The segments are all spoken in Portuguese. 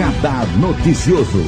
Radar Noticioso.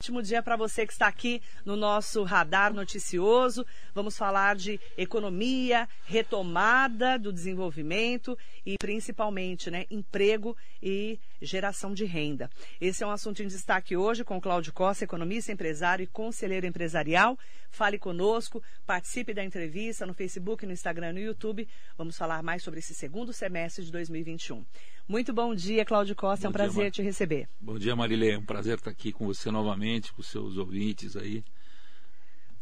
Ótimo dia para você que está aqui no nosso radar noticioso. Vamos falar de economia, retomada do desenvolvimento e principalmente, né, emprego e geração de renda. Esse é um assunto em destaque hoje com Cláudio Costa, economista, empresário e conselheiro empresarial. Fale conosco, participe da entrevista no Facebook, no Instagram, no YouTube. Vamos falar mais sobre esse segundo semestre de 2021. Muito bom dia, Cláudio Costa. Bom é um dia, prazer Mar... te receber. Bom dia, Marilê. É um prazer estar aqui com você novamente, com seus ouvintes aí.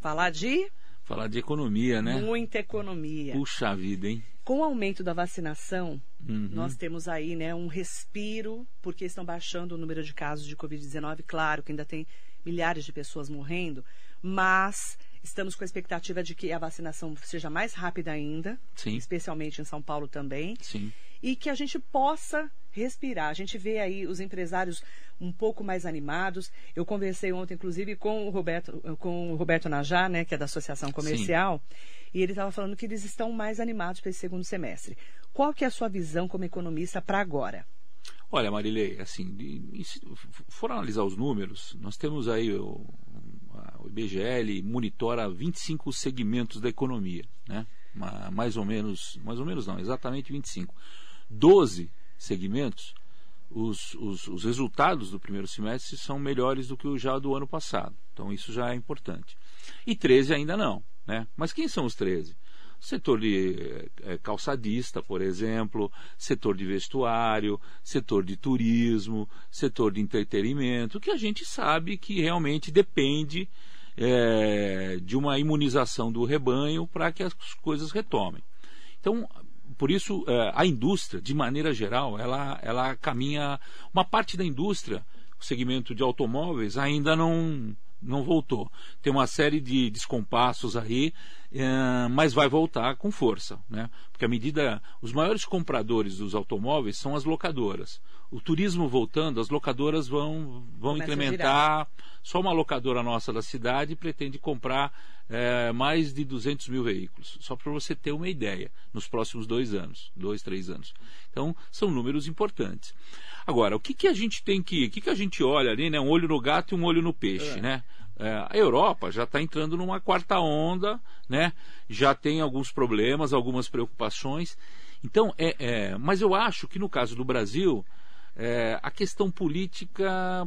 Falar de? Falar de economia, né? Muita economia. Puxa vida, hein? Com o aumento da vacinação, uhum. nós temos aí né, um respiro, porque estão baixando o número de casos de Covid-19. Claro que ainda tem milhares de pessoas morrendo, mas estamos com a expectativa de que a vacinação seja mais rápida ainda, Sim. especialmente em São Paulo também. Sim e que a gente possa respirar. A gente vê aí os empresários um pouco mais animados. Eu conversei ontem, inclusive, com o Roberto, com o Roberto Najá, né, que é da Associação Comercial, Sim. e ele estava falando que eles estão mais animados para esse segundo semestre. Qual que é a sua visão como economista para agora? Olha, Marilei, assim, se for analisar os números, nós temos aí o, o IBGL monitora 25 segmentos da economia, né? Mais ou menos, mais ou menos não, exatamente 25. 12 segmentos, os, os, os, resultados do primeiro semestre são melhores do que o já do ano passado. Então isso já é importante. E 13 ainda não. Né? Mas quem são os 13? Setor de é, calçadista, por exemplo, setor de vestuário, setor de turismo, setor de entretenimento, que a gente sabe que realmente depende é, de uma imunização do rebanho para que as coisas retomem. Então, por isso, é, a indústria, de maneira geral, ela, ela caminha. Uma parte da indústria, o segmento de automóveis, ainda não, não voltou. Tem uma série de descompassos aí, é, mas vai voltar com força, né? Porque à medida os maiores compradores dos automóveis são as locadoras. O turismo voltando, as locadoras vão vão incrementar. Só uma locadora nossa da cidade pretende comprar é, mais de 200 mil veículos, só para você ter uma ideia, nos próximos dois anos, dois, três anos. Então, são números importantes. Agora, o que, que a gente tem que, o que, que a gente olha ali, né? Um olho no gato e um olho no peixe, é. né? É, a Europa já está entrando numa quarta onda, né? Já tem alguns problemas, algumas preocupações. Então, é, é mas eu acho que no caso do Brasil, é, a questão política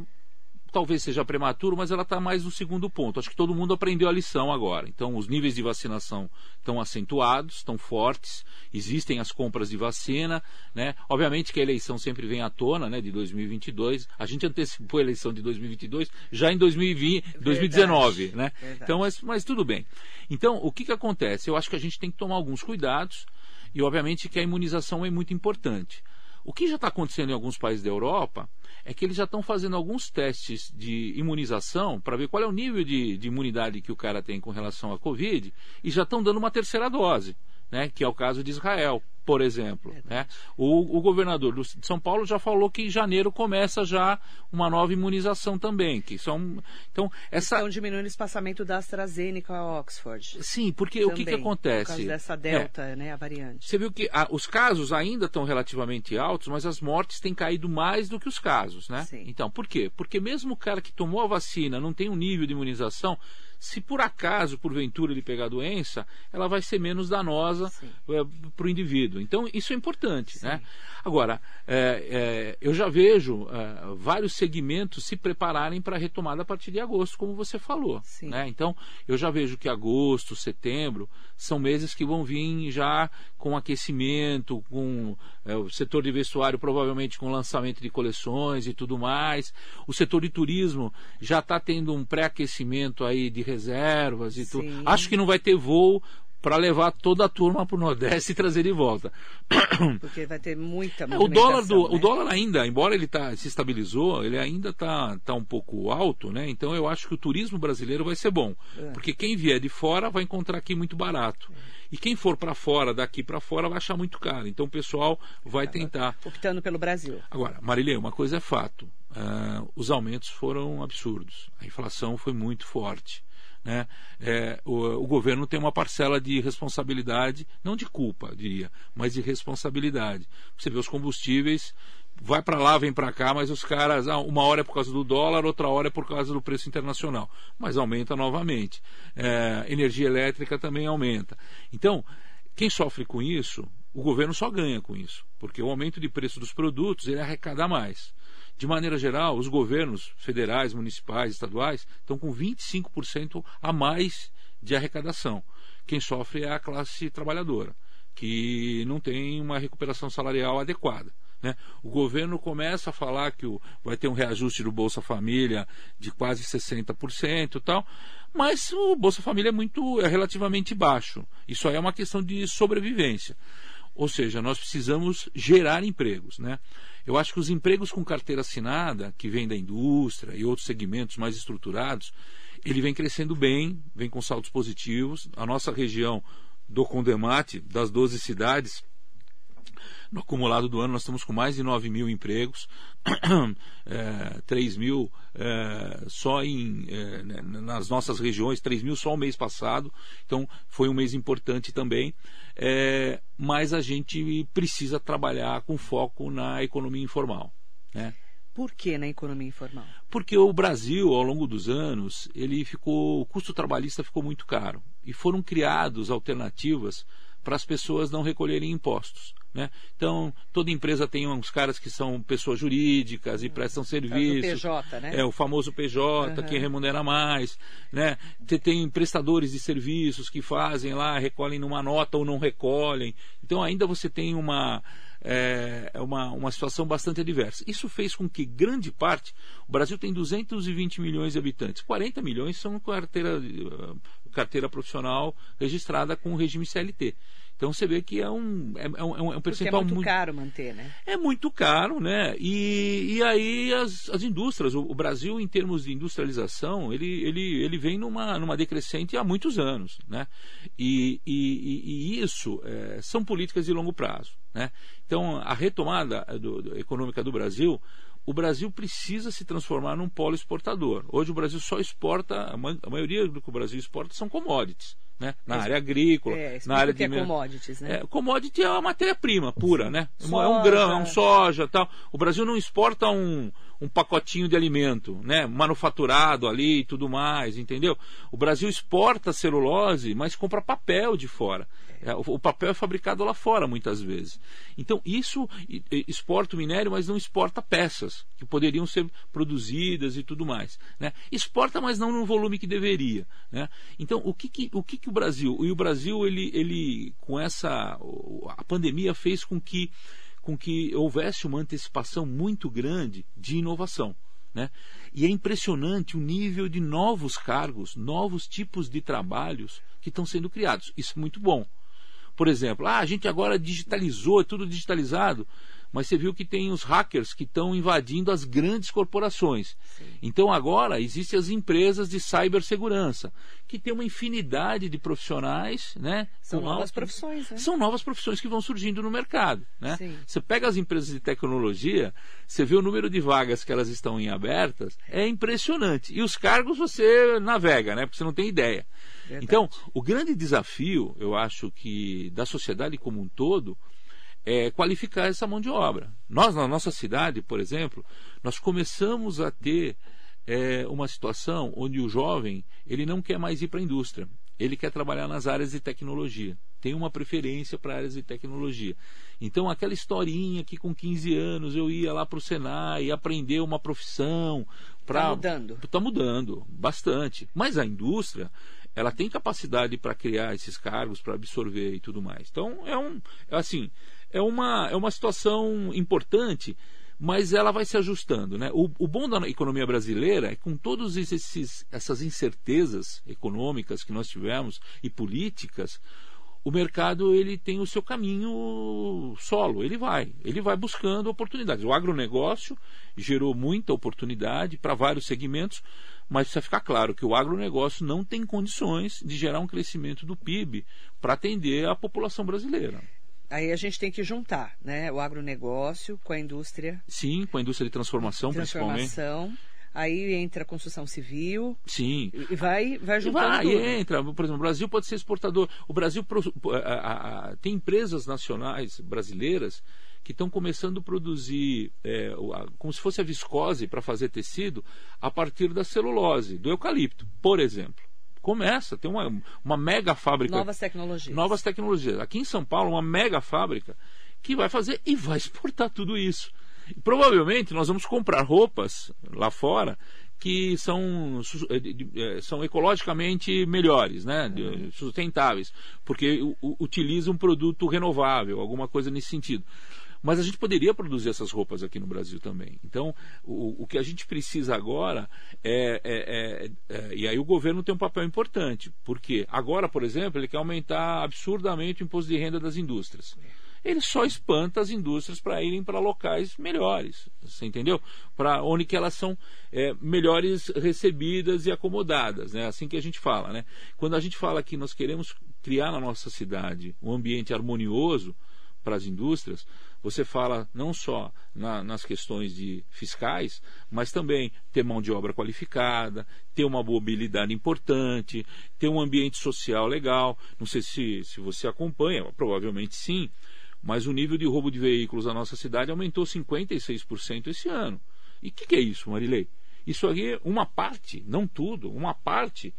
talvez seja prematuro, mas ela está mais no segundo ponto. Acho que todo mundo aprendeu a lição agora. Então, os níveis de vacinação estão acentuados, estão fortes, existem as compras de vacina, né? Obviamente que a eleição sempre vem à tona, né, de 2022. A gente antecipou a eleição de 2022 já em 2020, Verdade. 2019, né? Verdade. Então, mas, mas tudo bem. Então, o que que acontece? Eu acho que a gente tem que tomar alguns cuidados e, obviamente, que a imunização é muito importante. O que já está acontecendo em alguns países da Europa é que eles já estão fazendo alguns testes de imunização para ver qual é o nível de, de imunidade que o cara tem com relação à Covid e já estão dando uma terceira dose, né, que é o caso de Israel por exemplo. Né? O, o, governador de São Paulo já falou que em janeiro começa já uma nova imunização também. Que são, então, essa... Estão diminuindo o espaçamento da AstraZeneca a Oxford. Sim, porque também, o que, que acontece? Por causa dessa delta, é, né, a variante. Você viu que a, os casos ainda estão relativamente altos, mas as mortes têm caído mais do que os casos, né? Sim. Então, por quê? Porque mesmo o cara que tomou a vacina não tem um nível de imunização, se por acaso, porventura, ele pegar a doença, ela vai ser menos danosa é, para o indivíduo. Então, isso é importante. Né? Agora, é, é, eu já vejo é, vários segmentos se prepararem para a retomada a partir de agosto, como você falou. Né? Então, eu já vejo que agosto, setembro, são meses que vão vir já com aquecimento, com é, o setor de vestuário provavelmente com lançamento de coleções e tudo mais. O setor de turismo já está tendo um pré-aquecimento aí de reservas e tudo. Acho que não vai ter voo para levar toda a turma para o Nordeste e trazer de volta. Porque vai ter muita é, o dólar do, né? O dólar ainda, embora ele tá, se estabilizou, ele ainda está tá um pouco alto, né? Então eu acho que o turismo brasileiro vai ser bom. É. Porque quem vier de fora vai encontrar aqui muito barato. É. E quem for para fora, daqui para fora, vai achar muito caro. Então o pessoal vai tentar. Optando pelo Brasil. Agora, Marilê, uma coisa é fato. Uh, os aumentos foram absurdos. A inflação foi muito forte. Né, é, o, o, governo tem uma parcela de responsabilidade, não de culpa, diria, mas de responsabilidade. Você vê os combustíveis, vai para lá, vem para cá, mas os caras, ah, uma hora é por causa do dólar, outra hora é por causa do preço internacional, mas aumenta novamente. É, energia elétrica também aumenta. Então, quem sofre com isso, o governo só ganha com isso, porque o aumento de preço dos produtos ele arrecada mais. De maneira geral, os governos federais, municipais, estaduais estão com 25% a mais de arrecadação. Quem sofre é a classe trabalhadora, que não tem uma recuperação salarial adequada. Né? O governo começa a falar que o, vai ter um reajuste do Bolsa Família de quase 60% e tal, mas o Bolsa Família é muito é relativamente baixo. Isso aí é uma questão de sobrevivência. Ou seja, nós precisamos gerar empregos. Né? Eu acho que os empregos com carteira assinada, que vem da indústria e outros segmentos mais estruturados, ele vem crescendo bem, vem com saltos positivos. A nossa região do Condemate, das 12 cidades, no acumulado do ano, nós estamos com mais de 9 mil empregos, é, 3 mil é, só em, é, né, nas nossas regiões, 3 mil só o mês passado, então foi um mês importante também. É, mas a gente precisa trabalhar com foco na economia informal. Né? Por que na economia informal? Porque o Brasil, ao longo dos anos, ele ficou, o custo trabalhista ficou muito caro e foram criados alternativas para as pessoas não recolherem impostos. Né? Então, toda empresa tem uns caras que são pessoas jurídicas e prestam serviço. PJ, né? É o famoso PJ, uhum. que remunera mais. Né? Tem prestadores de serviços que fazem lá, recolhem numa nota ou não recolhem. Então, ainda você tem uma. É, uma, uma situação bastante adversa. Isso fez com que grande parte, o Brasil tem 220 milhões de habitantes, 40 milhões são carteira, carteira profissional registrada com o regime CLT. Então você vê que é um, é, é um, é um percentual é muito, muito, caro manter, né? É muito caro, né? E, e aí as, as indústrias, o, o, Brasil em termos de industrialização, ele, ele, ele vem numa, numa decrescente há muitos anos, né? E, e, e isso é, são políticas de longo prazo, né? Então a retomada do, do, econômica do Brasil o Brasil precisa se transformar num polo exportador. Hoje o Brasil só exporta, a maioria do que o Brasil exporta são commodities né? na área agrícola, é, na área que de... é commodities, né? É, commodity é uma matéria-prima pura, né? Soja. É um grão, é um soja tal. O Brasil não exporta um, um pacotinho de alimento, né? Manufaturado ali e tudo mais, entendeu? O Brasil exporta celulose, mas compra papel de fora. É, o papel é fabricado lá fora muitas vezes. Então isso exporta o minério, mas não exporta peças que poderiam ser produzidas e tudo mais. Né? Exporta, mas não no volume que deveria. Né? Então o que, que o que, que o Brasil e o Brasil ele, ele com essa a pandemia fez com que com que houvesse uma antecipação muito grande de inovação. Né? E é impressionante o nível de novos cargos, novos tipos de trabalhos que estão sendo criados. Isso é muito bom. Por exemplo, ah, a gente agora digitalizou, é tudo digitalizado mas você viu que tem os hackers que estão invadindo as grandes corporações. Sim. Então agora existem as empresas de cibersegurança, que tem uma infinidade de profissionais, né? São novas alto... profissões, né? São novas profissões que vão surgindo no mercado, né? Sim. Você pega as empresas de tecnologia, você vê o número de vagas que elas estão em abertas, é impressionante. E os cargos você navega, né? Porque você não tem ideia. Verdade. Então, o grande desafio, eu acho que da sociedade como um todo, é, qualificar essa mão de obra. Nós, na nossa cidade, por exemplo, nós começamos a ter é, uma situação onde o jovem ele não quer mais ir para a indústria, ele quer trabalhar nas áreas de tecnologia, tem uma preferência para áreas de tecnologia. Então, aquela historinha que com 15 anos eu ia lá para o Senai aprender uma profissão. Está mudando. Está mudando, bastante. Mas a indústria, ela tem capacidade para criar esses cargos, para absorver e tudo mais. Então, é um. Assim é uma, é uma situação importante, mas ela vai se ajustando. Né? O, o bom da economia brasileira é que com todas essas incertezas econômicas que nós tivemos e políticas, o mercado ele tem o seu caminho solo, ele vai, ele vai buscando oportunidades. O agronegócio gerou muita oportunidade para vários segmentos, mas precisa ficar claro que o agronegócio não tem condições de gerar um crescimento do PIB para atender a população brasileira aí a gente tem que juntar né, o agronegócio com a indústria. Sim, com a indústria de transformação, transformação principalmente. Aí entra a construção civil. Sim. E vai, vai juntando. Vai, tudo. entra. Por exemplo, o Brasil pode ser exportador. O Brasil a, a, a, tem empresas nacionais brasileiras que estão começando a produzir é, como se fosse a viscose para fazer tecido a partir da celulose, do eucalipto, por exemplo. Começa, tem uma, uma mega fábrica. Novas tecnologias. Novas tecnologias. Aqui em São Paulo, uma mega fábrica que vai fazer e vai exportar tudo isso. Provavelmente nós vamos comprar roupas lá fora que são, é, são ecologicamente melhores, né? sustentáveis, porque utilizam um produto renovável, alguma coisa nesse sentido. Mas a gente poderia produzir essas roupas aqui no Brasil também. Então, o, o que a gente precisa agora é, é, é, é, E aí o governo tem um papel importante. Porque agora, por exemplo, ele quer aumentar absurdamente o imposto de renda das indústrias ele só espanta as indústrias para irem para locais melhores, você entendeu? Para onde que elas são é, melhores recebidas e acomodadas, né? Assim que a gente fala, né? Quando a gente fala que nós queremos criar na nossa cidade um ambiente harmonioso para as indústrias, você fala não só na, nas questões de fiscais, mas também ter mão de obra qualificada, ter uma mobilidade importante, ter um ambiente social legal. Não sei se, se você acompanha, provavelmente sim, mas o nível de roubo de veículos na nossa cidade aumentou 56% esse ano. E o que, que é isso, Marilei? Isso aqui é uma parte, não tudo, uma parte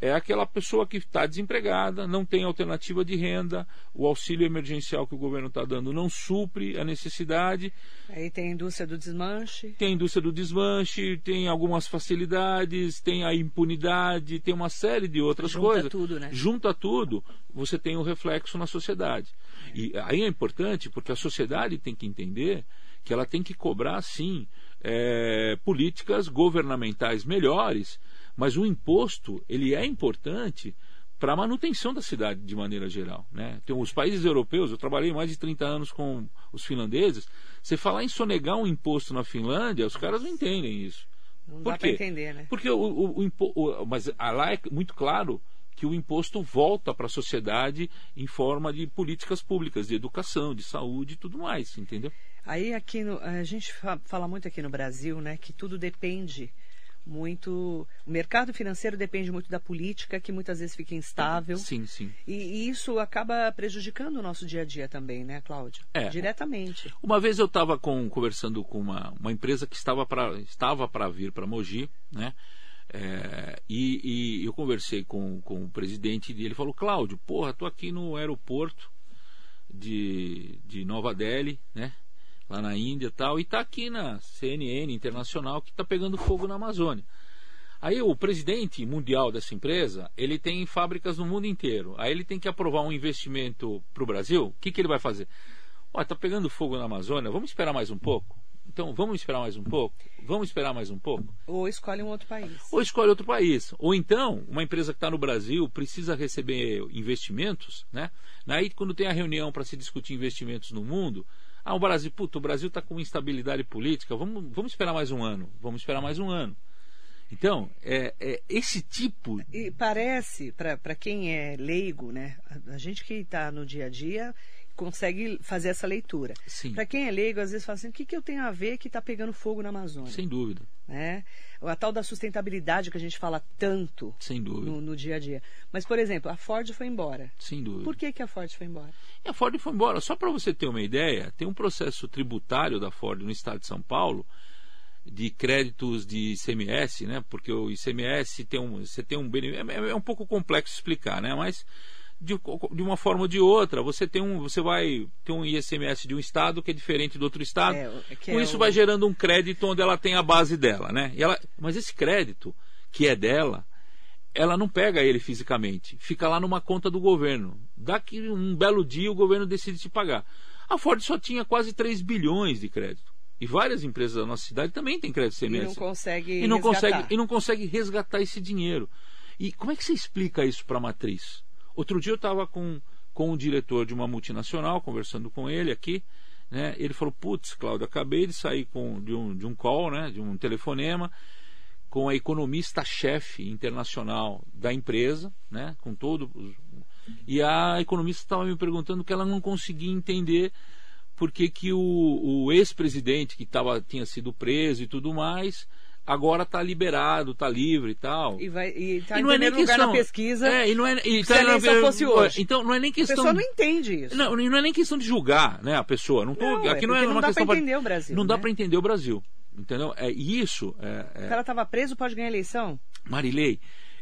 é aquela pessoa que está desempregada, não tem alternativa de renda, o auxílio emergencial que o governo está dando não supre a necessidade. Aí tem a indústria do desmanche. Tem a indústria do desmanche, tem algumas facilidades, tem a impunidade, tem uma série de outras Junta coisas. Tudo, né? Junta tudo, você tem um reflexo na sociedade. É. E aí é importante porque a sociedade tem que entender que ela tem que cobrar, sim, é, políticas governamentais melhores mas o imposto, ele é importante para a manutenção da cidade de maneira geral. Né? Tem os países europeus, eu trabalhei mais de 30 anos com os finlandeses, você falar em sonegar um imposto na Finlândia, os caras não entendem isso. Não Por dá para entender, né? Porque o, o, o, o, mas lá é muito claro que o imposto volta para a sociedade em forma de políticas públicas, de educação, de saúde e tudo mais, entendeu? Aí aqui no, a gente fala muito aqui no Brasil, né, que tudo depende muito. O mercado financeiro depende muito da política, que muitas vezes fica instável. Sim, sim. E, e isso acaba prejudicando o nosso dia a dia também, né, Cláudio? É. Diretamente. Uma vez eu estava conversando com uma, uma empresa que estava para estava vir para Mogi, né? É, e, e, eu conversei com, com o presidente e ele falou: Cláudio, porra, tô aqui no aeroporto de, de Nova Delhi, né? Lá na Índia e tal, e está aqui na CNN internacional que está pegando fogo na Amazônia. Aí o presidente mundial dessa empresa, ele tem fábricas no mundo inteiro. Aí ele tem que aprovar um investimento para o Brasil. O que, que ele vai fazer? Está pegando fogo na Amazônia, vamos esperar mais um pouco? Então, vamos esperar mais um pouco? Vamos esperar mais um pouco? Ou escolhe um outro país. Ou escolhe outro país. Ou então, uma empresa que está no Brasil precisa receber investimentos, né? Aí, quando tem a reunião para se discutir investimentos no mundo, ah, o Brasil, puto, o Brasil está com instabilidade política, vamos, vamos esperar mais um ano, vamos esperar mais um ano. Então, é, é esse tipo. E parece, para quem é leigo, né? A, gente que está no dia a dia consegue fazer essa leitura. Para quem é leigo, às vezes fala assim: o que, que eu tenho a ver que está pegando fogo na Amazônia? Sem dúvida. Né? A tal da sustentabilidade que a gente fala tanto Sem dúvida. No, no dia a dia. Mas, por exemplo, a Ford foi embora. Sem dúvida. Por que, que a Ford foi embora? E a Ford foi embora. Só para você ter uma ideia, tem um processo tributário da Ford no estado de São Paulo de créditos de ICMS, né? Porque o ICMS tem um, você tem um é, é um pouco complexo explicar, né? Mas de, de, uma forma ou de outra, você tem um, você vai ter um ICMS de um estado que é diferente do outro estado. É, Com é isso o... vai gerando um crédito onde ela tem a base dela, né? Ela, mas esse crédito que é dela, ela não pega ele fisicamente, fica lá numa conta do governo. Daqui um belo dia o governo decide te pagar. A Ford só tinha quase 3 bilhões de crédito. E várias empresas da nossa cidade também têm crédito ICMS. E não consegue e não consegue E não consegue resgatar esse dinheiro. E como é que você explica isso para a matriz? Outro dia eu estava com, com o diretor de uma multinacional, conversando com ele aqui, né? Ele falou, putz, Cláudio, acabei de sair com, de, um, de um call, né? de um telefonema, com a economista-chefe internacional da empresa, né? com todo. E a economista estava me perguntando que ela não conseguia entender por que, que o, o ex-presidente, que tava, tinha sido preso e tudo mais, agora está liberado, está livre e tal. E, vai, e tá e não é nem questão, na pesquisa. É, e não é, e tá, a eleição fosse hoje. Então não é nem questão. A pessoa não entende isso. Não, não é nem questão de julgar, né, a pessoa. Não, tô, não aqui é não é uma não dá questão para entender o Brasil. Não né? dá para entender o Brasil, entendeu? É isso. É, é... O cara estava preso, pode ganhar eleição. Marilei,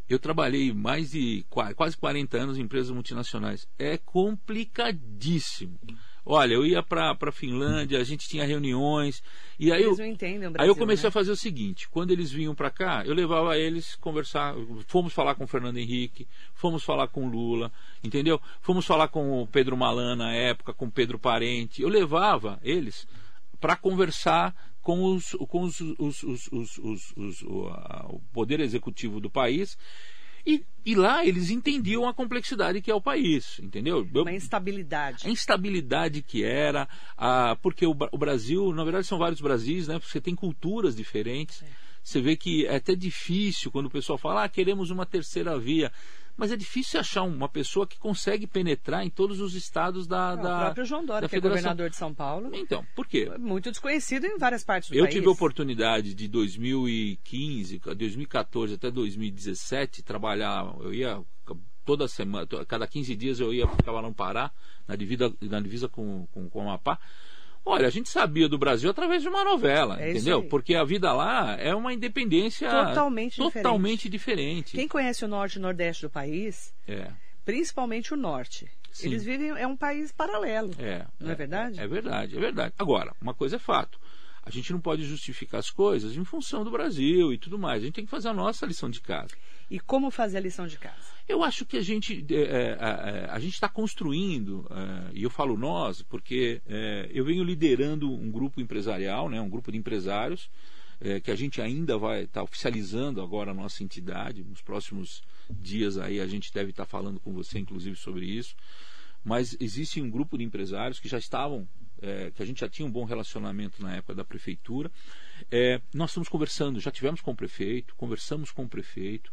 eu trabalhei mais de quase 40 anos em empresas multinacionais. É complicadíssimo. Olha, eu ia para a Finlândia, a gente tinha reuniões. E aí eles eu, não entendem o Brasil, aí eu comecei né? a fazer o seguinte: quando eles vinham para cá, eu levava eles conversar. Fomos falar com o Fernando Henrique, fomos falar com o Lula, entendeu? Fomos falar com o Pedro Malan na época, com o Pedro Parente. Eu levava eles para conversar com, os, com os, os, os, o, a, o poder executivo do país e, e, lá eles entendiam a complexidade que é o país, entendeu? Uma instabilidade. A instabilidade que era, a, porque o, o, Brasil, na verdade são vários Brasis, né? Você tem culturas diferentes. É. Você vê que é até difícil quando o pessoal fala, ah, queremos uma terceira via mas é difícil achar uma pessoa que consegue penetrar em todos os estados da, Não, da O próprio João Dória, que é governador de São Paulo. Então, por quê? Muito desconhecido em várias partes do eu país. Eu tive a oportunidade de 2015, 2014 até 2017 trabalhar, eu ia toda semana, cada 15 dias eu ia lá no Pará, na divisa, na divisa com, com, com o Amapá. Olha, a gente sabia do Brasil através de uma novela, é entendeu? Porque a vida lá é uma independência totalmente, totalmente diferente. diferente. Quem conhece o norte e nordeste do país, é. principalmente o norte, Sim. eles vivem é um país paralelo. É, não é, é verdade? É verdade, é verdade. Agora, uma coisa é fato. A gente não pode justificar as coisas em função do Brasil e tudo mais. A gente tem que fazer a nossa lição de casa. E como fazer a lição de casa? Eu acho que a gente é, é, a, a, gente está construindo é, e eu falo nós porque é, eu venho liderando um grupo empresarial, né, um grupo de empresários é, que a gente ainda vai estar tá oficializando agora a nossa entidade. Nos próximos dias aí a gente deve estar tá falando com você inclusive sobre isso. Mas existe um grupo de empresários que já estavam é, que a gente já tinha um bom relacionamento na época da prefeitura. É, nós estamos conversando, já tivemos com o prefeito, conversamos com o prefeito.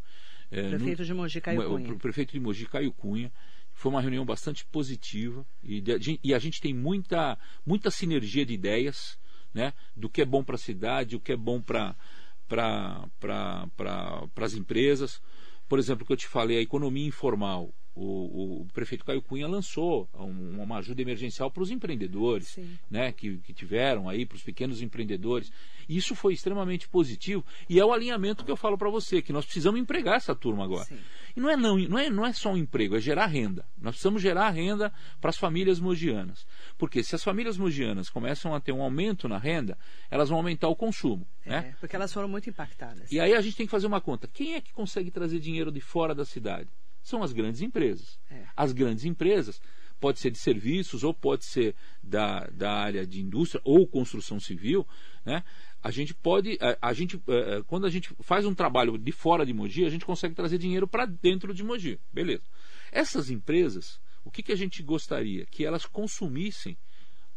É, prefeito no, de Mogi Caio Cunha. O prefeito de Mogi Caio Cunha. Foi uma reunião bastante positiva e, de, e a gente tem muita, muita sinergia de ideias né, do que é bom para a cidade, o que é bom para pra, as empresas. Por exemplo, o que eu te falei, a economia informal o, o, prefeito Caio Cunha lançou um, uma ajuda emergencial para os empreendedores, né, que, que tiveram aí, para os pequenos empreendedores. Isso foi extremamente positivo e é o alinhamento que eu falo para você, que nós precisamos empregar essa turma agora. Sim. E não é, não, não, é, não é só um emprego, é gerar renda. Nós precisamos gerar renda para as famílias mogianas. Porque se as famílias mogianas começam a ter um aumento na renda, elas vão aumentar o consumo. É, né? porque elas foram muito impactadas. E aí a gente tem que fazer uma conta. Quem é que consegue trazer dinheiro de fora da cidade? São as grandes empresas. É. As grandes empresas, pode ser de serviços, ou pode ser da, da área de indústria ou construção civil, né? A gente pode, a, a gente, é, é, quando a gente faz um trabalho de fora de Mogi, a gente consegue trazer dinheiro para dentro de Mogi, beleza? Essas empresas, o que, que a gente gostaria? Que elas consumissem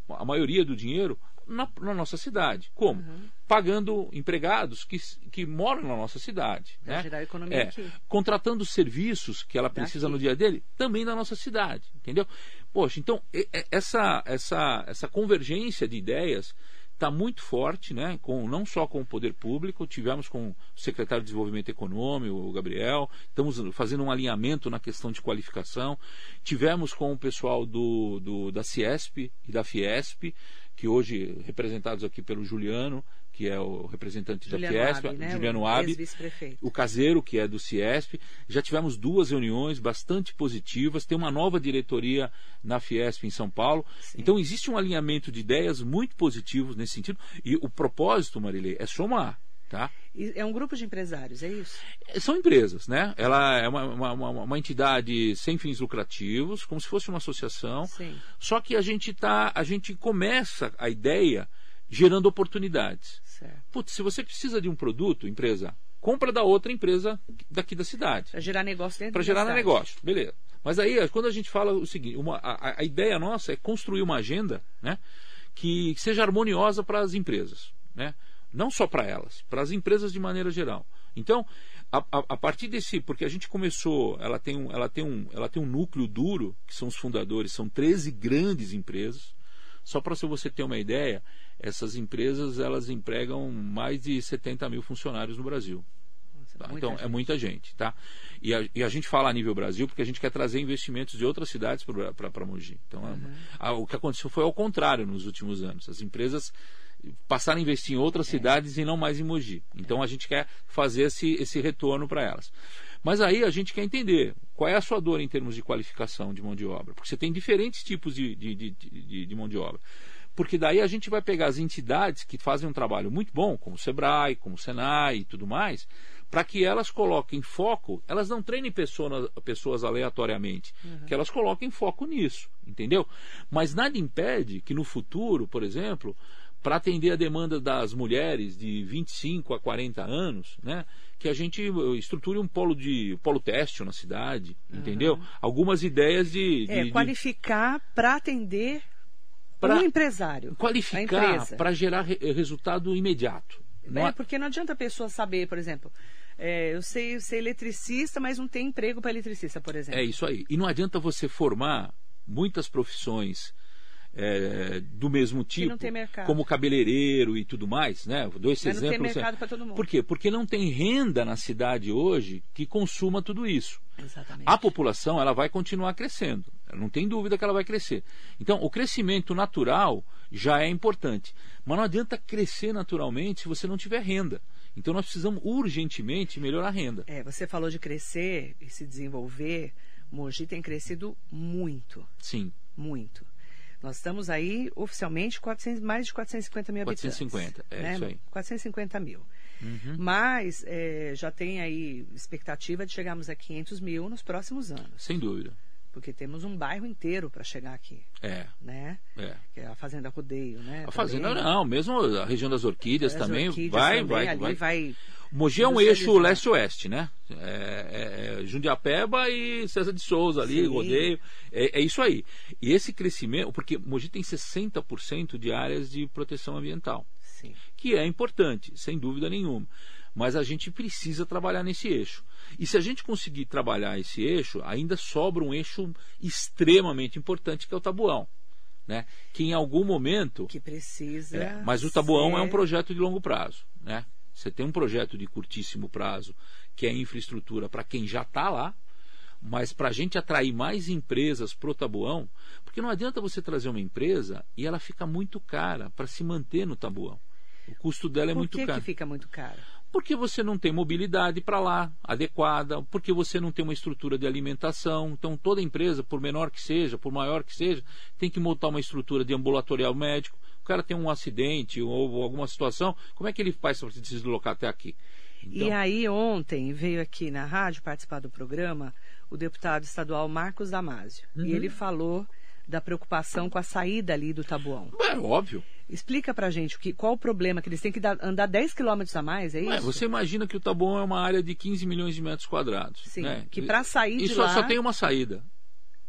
a maioria do dinheiro na, na nossa cidade. Como? Uhum. Pagando empregados que, que moram na nossa cidade. Pra né? gerar economia é, aqui. Contratando serviços que ela precisa Daqui. no dia dele, também na nossa cidade. Entendeu? Poxa, então essa, essa, essa convergência de ideias está muito forte, né? com, não só com o poder público, tivemos com o secretário de Desenvolvimento Econômico, o Gabriel, estamos fazendo um alinhamento na questão de qualificação, tivemos com o pessoal do, do da Ciesp e da Fiesp, que hoje representados aqui pelo Juliano, que é o representante Juliano da Fiesp, Abi, né? Juliano Abi, o Caseiro, que é do Ciesp. Já tivemos duas reuniões bastante positivas, tem uma nova diretoria na Fiesp em São Paulo. Sim. Então existe um alinhamento de ideias muito positivos nesse sentido. E o propósito, Marilei, é somar. Tá? É um grupo de empresários, é isso? São empresas, né? Ela é uma, uma, uma, uma entidade sem fins lucrativos, como se fosse uma associação. Sim. Só que a gente tá, a gente começa a ideia gerando oportunidades. Certo. Putz, se você precisa de um produto, empresa, compra da outra empresa daqui da cidade. Para gerar negócio dentro Para gerar cidade. negócio, beleza. Mas aí, quando a gente fala o seguinte, uma, a, a ideia nossa é construir uma agenda né, que seja harmoniosa para as empresas. Né? Não só para elas, para as empresas de maneira geral. Então, a, a, a, partir desse, porque a gente começou, ela tem, um, ela, tem um, ela tem um núcleo duro, que são os fundadores, são 13 grandes empresas, Só para você ter uma ideia, essas empresas elas empregam mais de 70 mil funcionários no Brasil. Tá? Então gente. é muita gente, tá? E a, e a, gente fala a nível Brasil porque a gente quer trazer investimentos de outras cidades para Mogi. Então uhum. a, a, o que aconteceu foi ao contrário nos últimos anos. As empresas passaram a investir em outras é. cidades e não mais em Mogi. Então a gente quer fazer esse, esse retorno para elas. Mas aí a gente quer entender qual é a sua dor em termos de qualificação de mão de obra. Porque você tem diferentes tipos de, de, de, de, de mão de obra. Porque daí a gente vai pegar as entidades que fazem um trabalho muito bom, como o Sebrae, como o Senai e tudo mais, para que elas coloquem foco, elas não treinem pessoa, pessoas aleatoriamente, uhum. que elas coloquem foco nisso, entendeu? Mas nada impede que no futuro, por exemplo, para atender a demanda das mulheres de 25 a 40 anos, né, que a gente estruture um polo de polo têxtil na cidade, uhum. entendeu? Algumas ideias de, de é, qualificar de... para atender para um empresário, qualificar para gerar re resultado imediato. É, porque não adianta a pessoa saber, por exemplo, é, eu sei ser eletricista, mas não tem emprego para eletricista, por exemplo. É isso aí. E não adianta você formar muitas profissões é, do mesmo tipo, como cabeleireiro e tudo mais, né? Esse Mas exemplo. Não tem mercado para todo mundo. Por quê? Porque não tem renda na cidade hoje que consuma tudo isso. Exatamente. A população ela vai continuar crescendo, não tem dúvida que ela vai crescer. Então, o crescimento natural já é importante, mas não adianta crescer naturalmente se você não tiver renda. Então, nós precisamos urgentemente melhorar a renda. É, você falou de crescer e se desenvolver. Mogi tem crescido muito. Sim. Muito. Nós estamos aí oficialmente 400, mais de 450 mil 450, habitantes. é né? isso aí. 450 mil. Uhum. Mas é, já tem aí expectativa de chegarmos a 500 mil nos próximos anos. Sem dúvida. Porque temos um bairro inteiro para chegar aqui. É. Né? É. Que é a Fazenda Rodeio, né? A Fazenda não, mesmo a região das Orquídeas As também orquídeas vai, também, vai, ali vai, vai. Mogi é um eixo leste-oeste, né? É, é, é Jundiapeba e César de Souza ali, Sim. rodeio. É, é, isso aí. E esse crescimento, porque Mogi tem 60% de áreas de proteção ambiental, Sim. que é importante, sem dúvida nenhuma. Mas a gente precisa trabalhar nesse eixo. E se a gente conseguir trabalhar esse eixo, ainda sobra um eixo extremamente importante que é o tabuão. Né? Que em algum momento. Que precisa. É, mas o tabuão ser... é um projeto de longo prazo. Né? Você tem um projeto de curtíssimo prazo, que é infraestrutura para quem já está lá, mas para a gente atrair mais empresas para o tabuão, porque não adianta você trazer uma empresa e ela fica muito cara para se manter no tabuão. O custo dela é Por muito que caro. que fica muito caro? Porque você não tem mobilidade para lá adequada, porque você não tem uma estrutura de alimentação. Então, toda empresa, por menor que seja, por maior que seja, tem que montar uma estrutura de ambulatorial médico. O cara tem um acidente ou alguma situação, como é que ele faz para se deslocar até aqui? Então... E aí, ontem, veio aqui na rádio participar do programa o deputado estadual Marcos Damasio. Uhum. E ele falou da preocupação com a saída ali do Tabuão. É óbvio. Explica pra gente o que, qual o problema, que eles têm que dar, andar 10 quilômetros a mais, é isso? Ué, você imagina que o Tabuão é uma área de 15 milhões de metros quadrados. Sim, né? que para sair e de só, lá... só tem uma saída.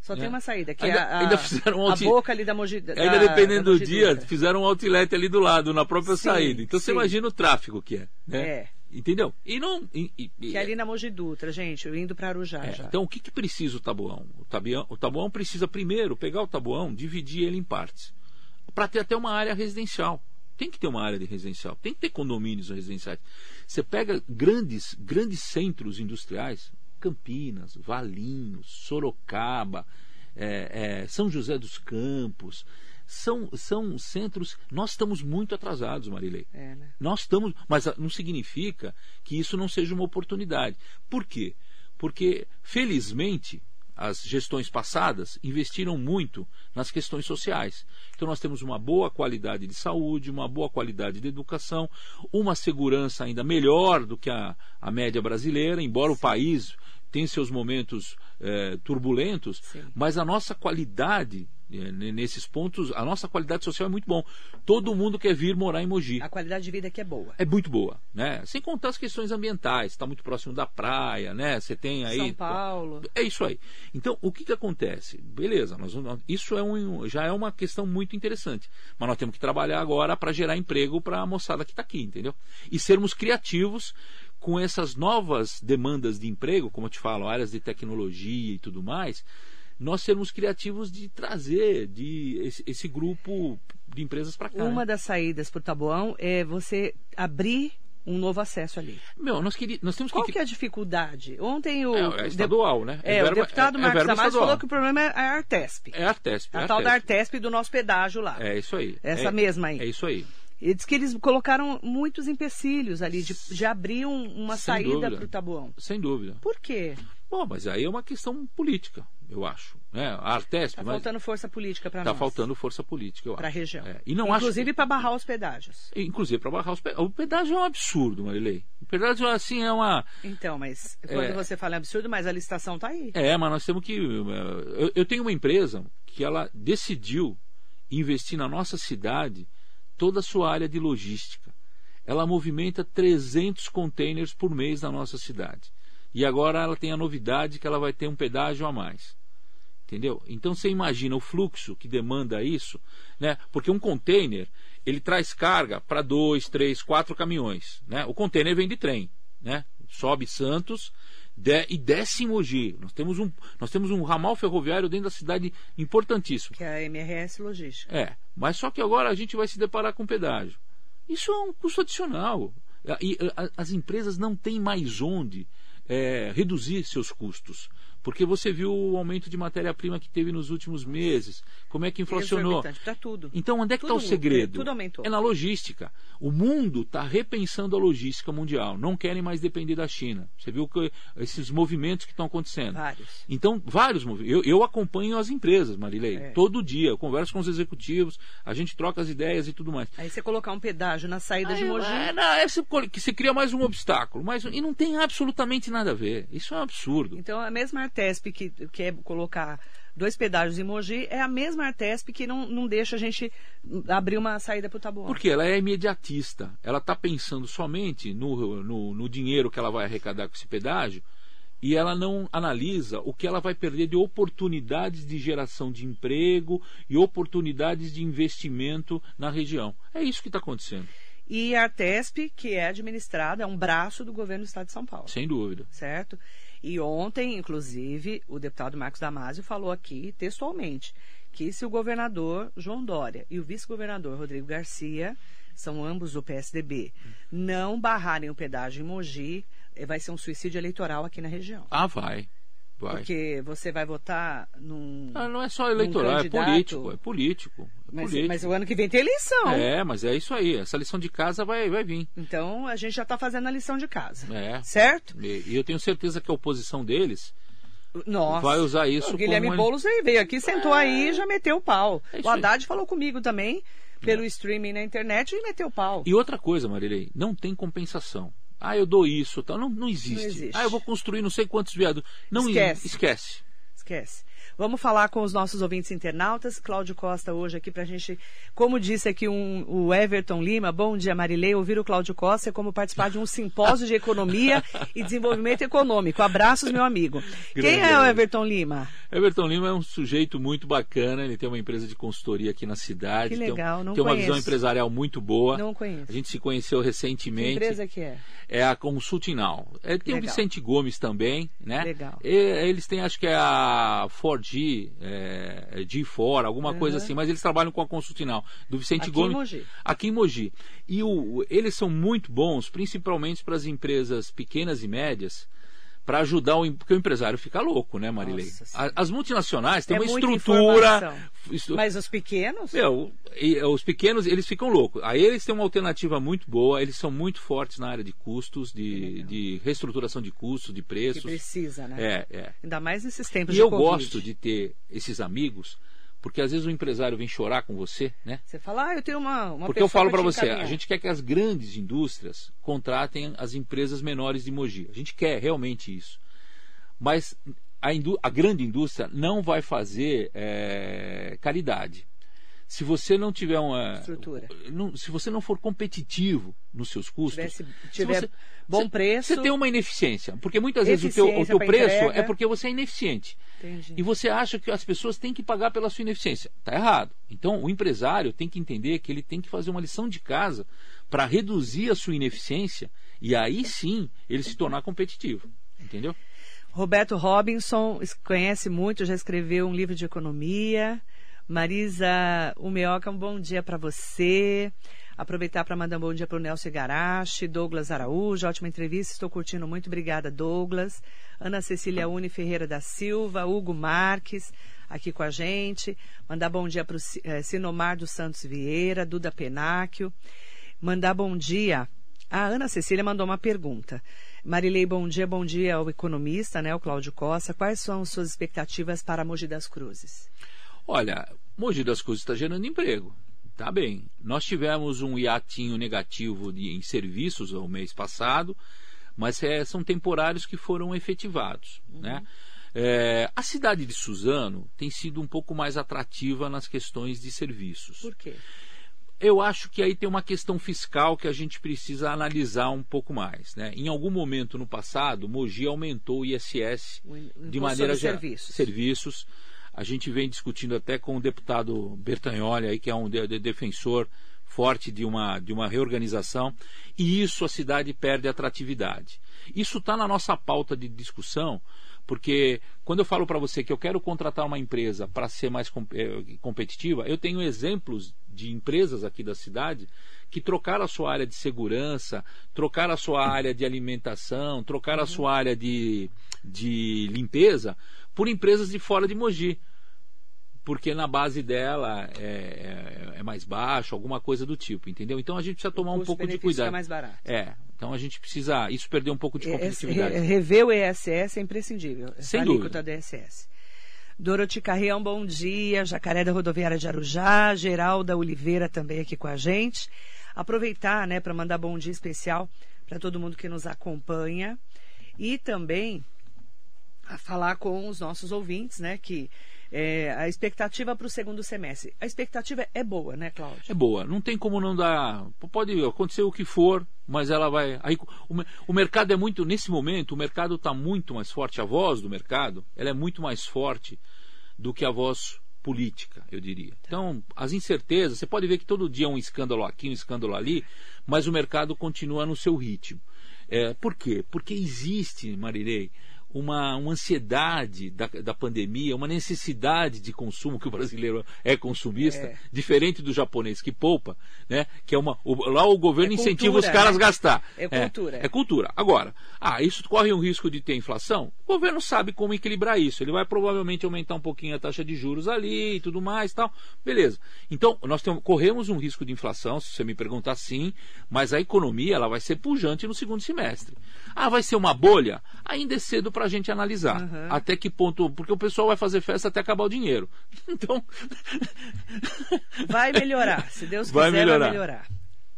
Só né? tem uma saída, que ainda, é a, ainda fizeram um a boca ali da Mogi... Da, Ainda dependendo da do dia, fizeram um outlet ali do lado, na própria Sim, saída. Então sim. você imagina o tráfego que é. Né? É. Entendeu? E não. e- e- Que é ali na Mogi Dutra, gente, indo para Arujá É, já. então, o que, que precisa o tabuão? O tabuão? o tabuão precisa primeiro pegar o tabuão, dividir ele em partes, para ter até uma área residencial. Tem que ter uma área de residencial, tem que ter condomínios residenciais. Você pega grandes, grandes centros industriais, Campinas, Valinhos, Sorocaba, é, é, São José dos Campos, são, são centros. Nós estamos muito atrasados, Marilei. É, né? Nós estamos, mas ah, não significa que isso não seja uma oportunidade. Por quê? Porque, felizmente, as gestões passadas investiram muito nas questões sociais. Então, nós temos uma boa qualidade de saúde, uma boa qualidade de educação, uma segurança ainda melhor do que a, a média brasileira, embora o país tenha seus momentos eh, turbulentos, Sim. mas a nossa qualidade nesses pontos, a nossa qualidade social é muito bom. Todo mundo quer vir morar em Mogi. A qualidade de vida aqui é boa. É muito boa, né? Sem contar as questões ambientais, está muito próximo da praia, né? Você tem aí São Paulo. é isso aí. Então, o que, que acontece? Beleza, nós, isso é um, já é uma questão muito interessante. Mas nós temos que trabalhar agora para gerar emprego para a moçada que está aqui, entendeu? E sermos criativos com essas novas demandas de emprego, como eu te falo, áreas de tecnologia e tudo mais, nós sermos criativos de trazer de esse, esse grupo de empresas para cá. Uma das saídas para o Taboão é você abrir um novo acesso ali. Meu, nós, queria, nós temos Qual que... que é a dificuldade? Ontem o... É, é estadual, né? É, o verba- deputado é- é Marcos Damares estadual. falou que o problema é a Artesp. É a Artesp. a é tal da Artesp. Artesp do nosso pedágio lá. É isso aí. Essa É- mesma aí. É isso aí. E diz que eles colocaram muitos empecilhos ali, de, de abrir um- uma Sem saída para o Taboão. Sem dúvida. Por quê? Bom, mas aí é uma questão política, eu acho. Né? A Artesp, Está mas faltando força política para tá nós. faltando força política, eu acho. Para a região. É, E não Inclusive acho... para barrar os pedágios. Inclusive para barrar os pe- O pedágio é um absurdo, Marilei. O pedágio, assim, é uma... Então, mas quando É. você fala absurdo, mas a licitação está aí. É, mas nós temos que. Eu, eu tenho uma empresa que ela decidiu investir na nossa cidade toda a sua área de logística. Ela movimenta 300 containers por mês na nossa cidade. E agora ela tem a novidade que ela vai ter um pedágio a mais. Entendeu? Então você imagina o fluxo que demanda isso, né? Porque um container, ele traz carga para dois, três, quatro caminhões, né? O container vem de trem, né? Sobe Santos de- e desce em Mogi. Nós temos um, nós temos um ramal ferroviário dentro da cidade importantíssimo. Que é a MRS Logística. É, mas só que agora a gente vai se deparar com pedágio. Isso é um custo adicional. E as empresas não têm mais onde é, reduzir seus custos. Porque você viu o aumento de matéria-prima que teve nos últimos meses, como é que inflacionou. Para tudo. Então, onde é que está o segredo? tudo aumentou. É na logística. O mundo está repensando a logística mundial. Não querem mais depender da China. Você viu que esses movimentos que estão acontecendo. Vários. Então, vários movimentos. Eu, eu acompanho as empresas, Marilei, É. todo dia. Eu converso com os executivos, a gente troca as ideias e tudo mais. Aí você colocar um pedágio na saída de Aí, Mogi. é, não, é você você cria mais um obstáculo. Mas, e não tem absolutamente nada a ver. Isso é um absurdo. Então, a mesma Artesp que quer colocar dois pedágios em Mogi é a mesma Artesp que não, não deixa a gente abrir uma saída para o Taboão. Porque ela é imediatista. Ela está pensando somente no, no, no dinheiro que ela vai arrecadar com esse pedágio e ela não analisa o que ela vai perder de oportunidades de geração de emprego e oportunidades de investimento na região. É isso que está acontecendo, E a Artesp, que é administrada, é um braço do governo do Estado de São Paulo. sem dúvida. certo? E ontem, inclusive, o deputado Marcos Damasio falou aqui textualmente que se o governador João Dória e o vice-governador Rodrigo Garcia, são ambos do PSDB, não barrarem o pedágio em Mogi, eh, vai ser um suicídio eleitoral aqui na região. Ah, vai. Vai. Porque você vai votar num. Ah, não é só eleitoral, é político. É político. É mas, político. mas o ano que vem tem eleição. É, mas é isso aí. Essa lição de casa vai, vai vir. Então a gente já está fazendo a lição de casa. É. Certo? E, e eu tenho certeza que a oposição deles Nossa. vai usar isso O Guilherme como... Boulos veio aqui, sentou aí e já meteu o pau. É o aí. Haddad falou comigo também, pelo streaming na internet, e meteu o pau. E outra coisa, Marilei, não tem compensação. Ah, eu dou isso, tal. Não, não, existe. Não existe. Ah, eu vou construir não sei quantos viadutos. Não Esquece. esquece. Esquece. Vamos falar com os nossos ouvintes internautas. Cláudio Costa hoje aqui pra gente, como disse aqui um, o Everton Lima, bom dia Marilei, ouvir o Cláudio Costa é como participar de um simpósio de economia e desenvolvimento econômico. Abraços, meu amigo. Quem Grande é o Everton. Lima? Everton Lima é um sujeito muito bacana, ele tem uma empresa de consultoria aqui na cidade. Que tem um- legal, não Tem uma visão empresarial muito boa. Não conheço. A gente se conheceu Que recentemente. empresa que é? É a Consulting Now. É, tem o Legal. Vicente Gomes também, né? Legal. E- eles têm, acho que é a 4G, é, é G4, alguma coisa Uhum. assim, mas eles trabalham com a Consulting Now, do Vicente Aqui em Gomes. Mogi. Aqui em Mogi. E o, eles são muito bons, principalmente para as empresas pequenas e médias, para ajudar o, porque o empresário fica louco, né, Marilei? Nossa. As multinacionais têm É uma muita estrutura. Estru- Mas os pequenos? meu, e, os pequenos, eles ficam loucos. Aí eles têm uma alternativa muito boa, eles são muito fortes na área de custos, de, de reestruturação de custos, de que preços. precisa, né? É, é. Ainda mais nesses tempos E de eu Covid. gosto de ter esses amigos, porque às vezes o empresário vem chorar com você, né? Você fala, ah, eu tenho uma, uma Porque eu falo pra para você, a gente quer que as grandes indústrias contratem as empresas menores de Mogi. A gente quer realmente isso. Mas a, a grande indústria não vai fazer é, caridade. Se você não tiver uma. Estrutura. não- se você não for competitivo nos seus custos. Tivesse- se tiver você- bom preço. Você tem uma ineficiência. Porque muitas vezes o teu, o teu preço entrega. é porque você é ineficiente. Entendi. E você acha que as pessoas têm que pagar pela sua ineficiência. Está errado. Então, o empresário tem que entender que ele tem que fazer uma lição de casa para reduzir a sua ineficiência e aí sim ele se tornar competitivo. Entendeu? Roberto Robinson conhece muito, já escreveu um livro de economia. Marisa Umeoca, um bom dia para você. Aproveitar para mandar um bom dia para o Nelson Igarashi, Douglas Araújo, ótima entrevista, estou curtindo muito, obrigada Douglas. Ana Cecília Uni Ferreira da Silva, Hugo Marques, aqui com a gente. Mandar bom dia para o é, Sinomar dos Santos Vieira, Duda Penáquio. Mandar bom dia. A Ana Cecília mandou uma pergunta. Marilei, bom dia, bom dia ao economista, né, o Cláudio Costa. Quais são as suas expectativas para Mogi das Cruzes? Olha, Mogi das Cruzes está gerando emprego. Tá bem. Nós tivemos um hiatinho negativo de, em serviços o mês passado, mas é, são temporários que foram efetivados. Uhum. Né? É, a cidade de Suzano tem sido um pouco mais atrativa nas questões de serviços. Por quê? Eu acho que aí tem uma questão fiscal que a gente precisa analisar um pouco mais. Né? Em algum momento no passado, Mogi aumentou o ISS o de maneira geral. Serviços. serviços. A gente vem discutindo até com o deputado Bertagnoli, aí, que é um de, de defensor forte de uma, de uma reorganização, e isso a cidade perde atratividade. Isso está na nossa pauta de discussão, porque quando eu falo para você que eu quero contratar uma empresa para ser mais eh, competitiva, eu tenho exemplos de empresas aqui da cidade que trocaram a sua área de segurança, trocaram a sua área de alimentação, trocaram a sua área de, de limpeza por empresas de fora de Mogi. Porque na base dela é, é, é mais baixo, alguma coisa do tipo, entendeu? Então a gente precisa tomar um pouco de cuidado. É mais barato. É, então a gente precisa. Isso perder um pouco de competitividade. Rever o ESS é imprescindível. Sem dúvida. da ESS. Doroti Carreão, bom dia. Jacaré da Rodoviária de Arujá. Geralda Oliveira também aqui com a gente. Aproveitar, né, para mandar bom dia especial para todo mundo que nos acompanha. E também a falar com os nossos ouvintes, né, que é, a expectativa para o segundo semestre. A expectativa é boa, né, Cláudio? É boa. Não tem como não dar. Pode acontecer o que for, mas ela vai. Aí, o, o mercado é muito. Nesse momento, o mercado está muito mais forte. A voz do mercado ela é muito mais forte do que a voz política, eu diria. Tá. Então, as incertezas, você pode ver que todo dia é um escândalo aqui, um escândalo ali, mas o mercado continua no seu ritmo. É, por quê? Porque existe, Marirei, uma, uma ansiedade da, da pandemia, uma necessidade de consumo, que o brasileiro é consumista, é. diferente do japonês que poupa, né? que é uma, o, lá o governo é cultura, incentiva os caras a né? gastar. É cultura. É, é, cultura. Agora, ah, isso corre um risco de ter inflação? O governo sabe como equilibrar isso. Ele vai provavelmente aumentar um pouquinho a taxa de juros ali e tudo mais tal. Beleza. Então, nós temos, corremos um risco de inflação, se você me perguntar sim, mas a economia ela vai ser pujante no segundo semestre. Ah, vai ser uma bolha? Ainda é cedo para a gente analisar. Uhum. Até que ponto. Porque o pessoal vai fazer festa até acabar o dinheiro. Então. vai melhorar. Se Deus quiser, vai melhorar. Vai melhorar.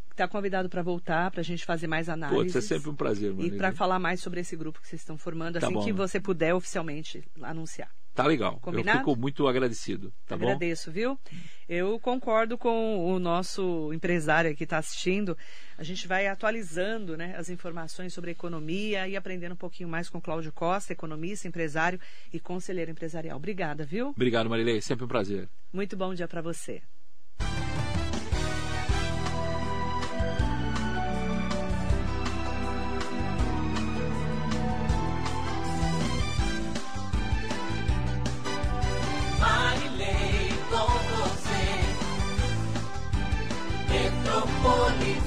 Está convidado para voltar, para a gente fazer mais análises. Putz, é sempre um prazer, E para falar mais sobre esse grupo que vocês estão formando, tá assim bom. que você puder oficialmente anunciar. Tá legal. Combinado? Eu fico muito agradecido. Tá Agradeço, bom? viu? Eu concordo com o nosso empresário que está assistindo. A gente vai atualizando né, as informações sobre economia e aprendendo um pouquinho mais com Cláudio Costa, economista, empresário e conselheiro empresarial. Obrigada, viu? Obrigado, Marilei. Sempre um prazer. Muito bom dia para você. morning.